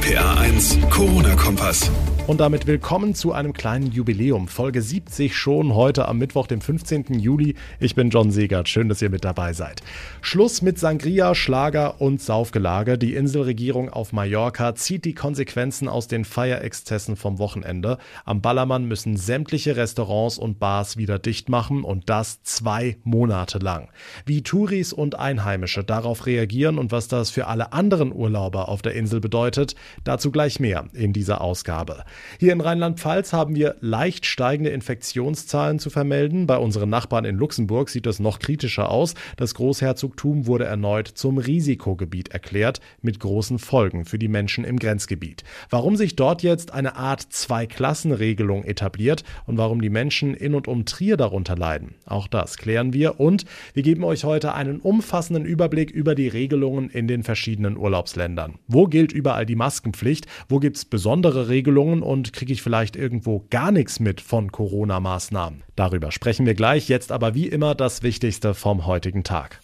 RPA 1, Corona-Kompass. Und damit willkommen zu einem kleinen Jubiläum. Folge 70 schon heute am Mittwoch, dem 15. Juli. Ich bin John Segert. Schön, dass ihr mit dabei seid. Schluss mit Sangria, Schlager und Saufgelage. Die Inselregierung auf Mallorca zieht die Konsequenzen aus den Feierexzessen vom Wochenende. Am Ballermann müssen sämtliche Restaurants und Bars wieder dicht machen und das zwei Monate lang. Wie Touris und Einheimische darauf reagieren und was das für alle anderen Urlauber auf der Insel bedeutet, dazu gleich mehr in dieser Ausgabe. Hier in Rheinland-Pfalz haben wir leicht steigende Infektionszahlen zu vermelden. Bei unseren Nachbarn in Luxemburg sieht es noch kritischer aus. Das Großherzogtum wurde erneut zum Risikogebiet erklärt, mit großen Folgen für die Menschen im Grenzgebiet. Warum sich dort jetzt eine Art Zwei-Klassen-Regelung etabliert und warum die Menschen in und um Trier darunter leiden, auch das klären wir und wir geben euch heute einen umfassenden Überblick über die Regelungen in den verschiedenen Urlaubsländern. Wo gilt überall die Maskenpflicht? Wo gibt es besondere Regelungen und kriege ich vielleicht irgendwo gar nichts mit von Corona-Maßnahmen? Darüber sprechen wir gleich, jetzt aber wie immer das Wichtigste vom heutigen Tag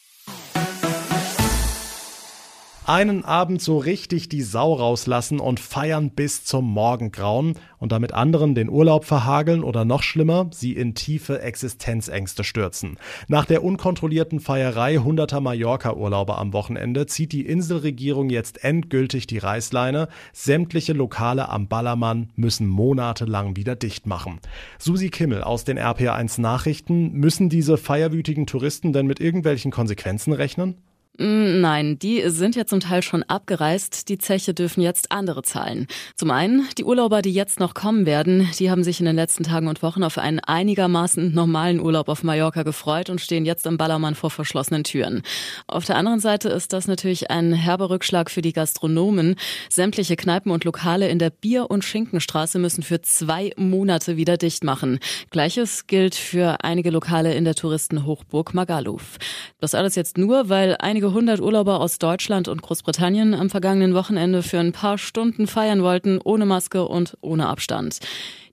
einen Abend so richtig die Sau rauslassen und feiern bis zum Morgengrauen und damit anderen den Urlaub verhageln oder noch schlimmer, sie in tiefe Existenzängste stürzen. Nach der unkontrollierten Feierei hunderter Mallorca-Urlauber am Wochenende zieht die Inselregierung jetzt endgültig die Reißleine. Sämtliche Lokale am Ballermann müssen monatelang wieder dicht machen. Susi Kimmel aus den RPA1 Nachrichten, müssen diese feierwütigen Touristen denn mit irgendwelchen Konsequenzen rechnen? Mm, nein, die sind ja zum Teil schon abgereist. Die Zeche dürfen jetzt andere zahlen. Zum einen, die Urlauber, die jetzt noch kommen werden, die haben sich in den letzten Tagen und Wochen auf einen einigermaßen normalen Urlaub auf Mallorca gefreut und stehen jetzt im Ballermann vor verschlossenen Türen. Auf der anderen Seite ist das natürlich ein herber Rückschlag für die Gastronomen. Sämtliche Kneipen und Lokale in der Bier- und Schinkenstraße müssen für zwei Monate wieder dicht machen. Gleiches gilt für einige Lokale in der Touristenhochburg Magaluf. Das alles jetzt nur, weil einige einige hundert Urlauber aus Deutschland und Großbritannien am vergangenen Wochenende für ein paar Stunden feiern wollten, ohne Maske und ohne Abstand.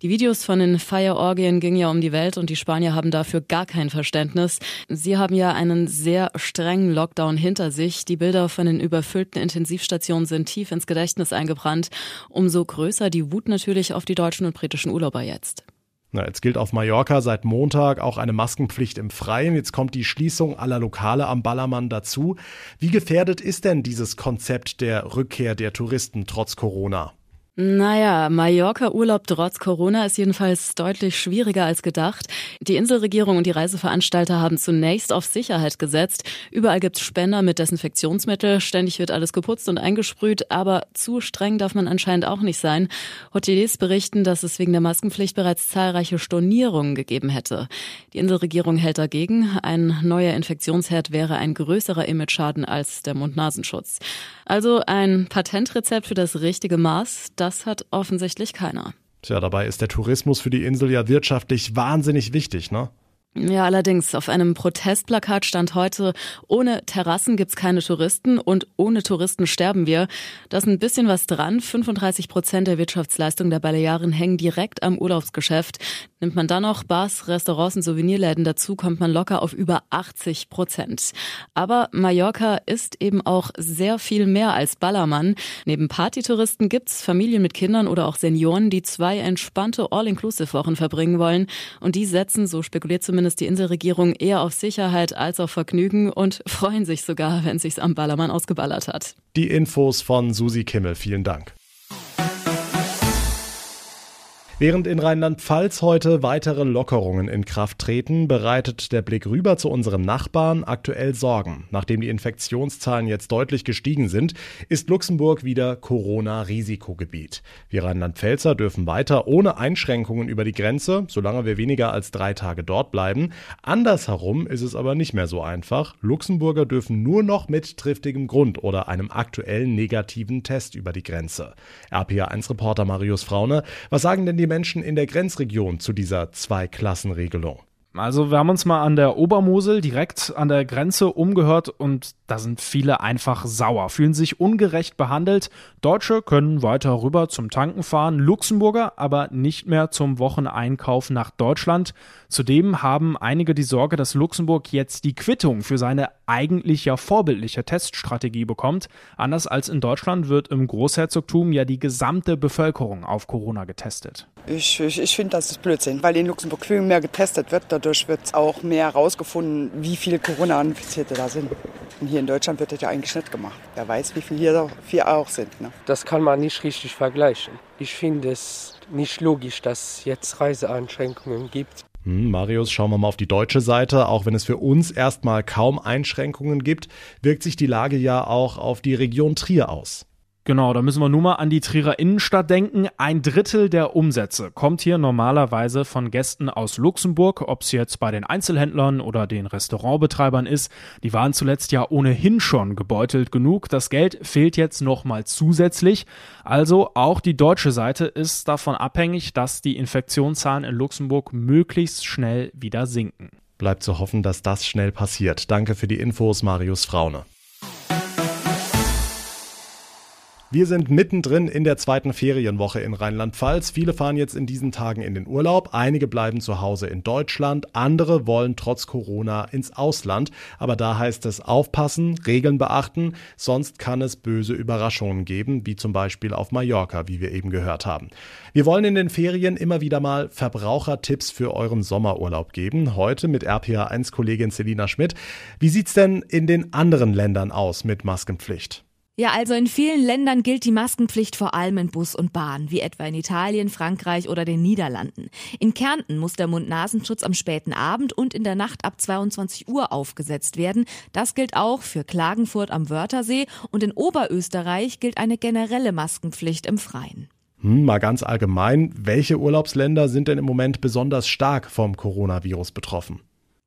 Die Videos von den Feierorgien gingen ja um die Welt und die Spanier haben dafür gar kein Verständnis. Sie haben ja einen sehr strengen Lockdown hinter sich. Die Bilder von den überfüllten Intensivstationen sind tief ins Gedächtnis eingebrannt. Umso größer die Wut natürlich auf die deutschen und britischen Urlauber jetzt. Na, jetzt gilt auf Mallorca seit Montag auch eine Maskenpflicht im Freien. Jetzt kommt die Schließung aller Lokale am Ballermann dazu. Wie gefährdet ist denn dieses Konzept der Rückkehr der Touristen trotz Corona? Naja, Mallorca-Urlaub trotz Corona ist jedenfalls deutlich schwieriger als gedacht. Die Inselregierung und die Reiseveranstalter haben zunächst auf Sicherheit gesetzt. Überall gibt's Spender mit Desinfektionsmittel, ständig wird alles geputzt und eingesprüht, aber zu streng darf man anscheinend auch nicht sein. Hoteliers berichten, dass es wegen der Maskenpflicht bereits zahlreiche Stornierungen gegeben hätte. Die Inselregierung hält dagegen, ein neuer Infektionsherd wäre ein größerer Imageschaden als der Mund-Nasenschutz. Also ein Patentrezept für das richtige Maß, das hat offensichtlich keiner. Tja, dabei ist der Tourismus für die Insel ja wirtschaftlich wahnsinnig wichtig, ne? Ja, allerdings, auf einem Protestplakat stand heute, ohne Terrassen gibt's keine Touristen und ohne Touristen sterben wir. Da ist ein bisschen was dran. 35 Prozent der Wirtschaftsleistung der Balearen hängen direkt am Urlaubsgeschäft. Nimmt man dann noch Bars, Restaurants und Souvenirläden dazu, kommt man locker auf über 80 Prozent. Aber Mallorca ist eben auch sehr viel mehr als Ballermann. Neben Partytouristen gibt's Familien mit Kindern oder auch Senioren, die zwei entspannte All-Inclusive-Wochen verbringen wollen. Und die setzen, so spekuliert zumindest zumindest die Inselregierung eher auf Sicherheit als auf Vergnügen und freuen sich sogar, wenn sich's am Ballermann ausgeballert hat. Die Infos von Susi Kimmel. Vielen Dank. Während in Rheinland-Pfalz heute weitere Lockerungen in Kraft treten, bereitet der Blick rüber zu unseren Nachbarn aktuell Sorgen. Nachdem die Infektionszahlen jetzt deutlich gestiegen sind, ist Luxemburg wieder Corona-Risikogebiet. Wir Rheinland-Pfälzer dürfen weiter ohne Einschränkungen über die Grenze, solange wir weniger als drei Tage dort bleiben. Andersherum ist es aber nicht mehr so einfach. Luxemburger dürfen nur noch mit triftigem Grund oder einem aktuellen negativen Test über die Grenze. RPA1-Reporter Marius Fraune, was sagen denn die Menschen in der Grenzregion zu dieser Zweiklassenregelung? Also wir haben uns mal an der Obermosel direkt an der Grenze umgehört und da sind viele einfach sauer, fühlen sich ungerecht behandelt. Deutsche können weiter rüber zum Tanken fahren, Luxemburger aber nicht mehr zum Wocheneinkauf nach Deutschland. Zudem haben einige die Sorge, dass Luxemburg jetzt die Quittung für seine eigentlich ja vorbildliche Teststrategie bekommt. Anders als in Deutschland wird im Großherzogtum ja die gesamte Bevölkerung auf Corona getestet. Ich, ich, ich finde, das ist Blödsinn, weil in Luxemburg viel mehr getestet wird. Dadurch wird auch mehr herausgefunden, wie viele Corona-Infizierte da sind. Und hier in Deutschland wird das ja eigentlich nicht gemacht. Wer weiß, wie viele hier, hier auch sind. Ne? Das kann man nicht richtig vergleichen. Ich finde es nicht logisch, dass es jetzt Reiseeinschränkungen gibt. Hm, Marius, schauen wir mal auf die deutsche Seite. Auch wenn es für uns erstmal kaum Einschränkungen gibt, wirkt sich die Lage ja auch auf die Region Trier aus. Genau, da müssen wir nur mal an die Trierer Innenstadt denken. Ein Drittel der Umsätze kommt hier normalerweise von Gästen aus Luxemburg, ob es jetzt bei den Einzelhändlern oder den Restaurantbetreibern ist. Die waren zuletzt ja ohnehin schon gebeutelt genug. Das Geld fehlt jetzt nochmal zusätzlich. Also auch die deutsche Seite ist davon abhängig, dass die Infektionszahlen in Luxemburg möglichst schnell wieder sinken. Bleibt zu hoffen, dass das schnell passiert. Danke für die Infos, Marius Fraune. Wir sind mittendrin in der zweiten Ferienwoche in Rheinland-Pfalz. Viele fahren jetzt in diesen Tagen in den Urlaub, einige bleiben zu Hause in Deutschland, andere wollen trotz Corona ins Ausland. Aber da heißt es aufpassen, Regeln beachten, sonst kann es böse Überraschungen geben, wie zum Beispiel auf Mallorca, wie wir eben gehört haben. Wir wollen in den Ferien immer wieder mal Verbrauchertipps für euren Sommerurlaub geben. Heute mit RPA1-Kollegin Selina Schmidt. Wie sieht's denn in den anderen Ländern aus mit Maskenpflicht? Ja, also in vielen Ländern gilt die Maskenpflicht vor allem in Bus und Bahn, wie etwa in Italien, Frankreich oder den Niederlanden. In Kärnten muss der Mund-Nasenschutz am späten Abend und in der Nacht ab 22 Uhr aufgesetzt werden. Das gilt auch für Klagenfurt am Wörthersee und in Oberösterreich gilt eine generelle Maskenpflicht im Freien. Hm, mal ganz allgemein, welche Urlaubsländer sind denn im Moment besonders stark vom Coronavirus betroffen?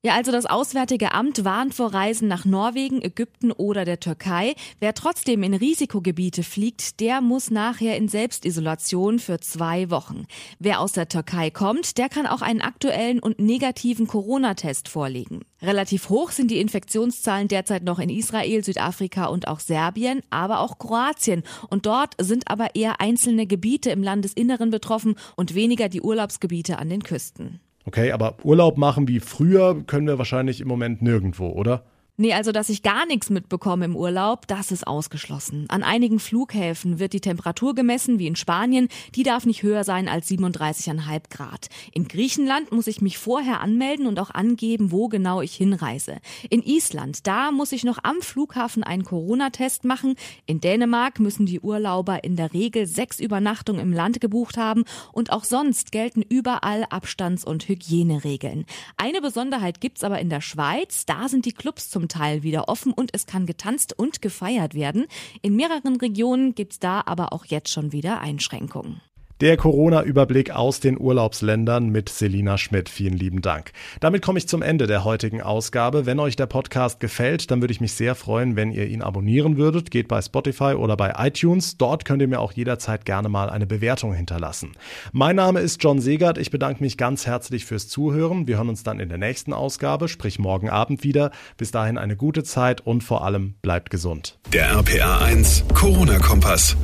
Ja, also das Auswärtige Amt warnt vor Reisen nach Norwegen, Ägypten oder der Türkei. Wer trotzdem in Risikogebiete fliegt, der muss nachher in Selbstisolation für zwei Wochen. Wer aus der Türkei kommt, der kann auch einen aktuellen und negativen Corona-Test vorlegen. Relativ hoch sind die Infektionszahlen derzeit noch in Israel, Südafrika und auch Serbien, aber auch Kroatien. Und dort sind aber eher einzelne Gebiete im Landesinneren betroffen und weniger die Urlaubsgebiete an den Küsten. Okay, aber Urlaub machen wie früher können wir wahrscheinlich im Moment nirgendwo, oder? Nee, also dass ich gar nichts mitbekomme im Urlaub, das ist ausgeschlossen. An einigen Flughäfen wird die Temperatur gemessen, wie in Spanien. Die darf nicht höher sein als 37,5 Grad. In Griechenland muss ich mich vorher anmelden und auch angeben, wo genau ich hinreise. In Island, da muss ich noch am Flughafen einen Corona-Test machen. In Dänemark müssen die Urlauber in der Regel sechs Übernachtungen im Land gebucht haben und auch sonst gelten überall Abstands- und Hygieneregeln. Eine Besonderheit gibt's aber in der Schweiz. Da sind die Clubs Teil wieder offen und es kann getanzt und gefeiert werden. In mehreren Regionen gibt's da aber auch jetzt schon wieder Einschränkungen. Der Corona-Überblick aus den Urlaubsländern mit Selina Schmidt. Vielen lieben Dank. Damit komme ich zum Ende der heutigen Ausgabe. Wenn euch der Podcast gefällt, dann würde ich mich sehr freuen, wenn ihr ihn abonnieren würdet. Geht bei Spotify oder bei iTunes. Dort könnt ihr mir auch jederzeit gerne mal eine Bewertung hinterlassen. Mein Name ist John Segert. Ich bedanke mich ganz herzlich fürs Zuhören. Wir hören uns dann in der nächsten Ausgabe, sprich morgen Abend wieder. Bis dahin eine gute Zeit und vor allem bleibt gesund. Der RPA 1 Corona-Kompass.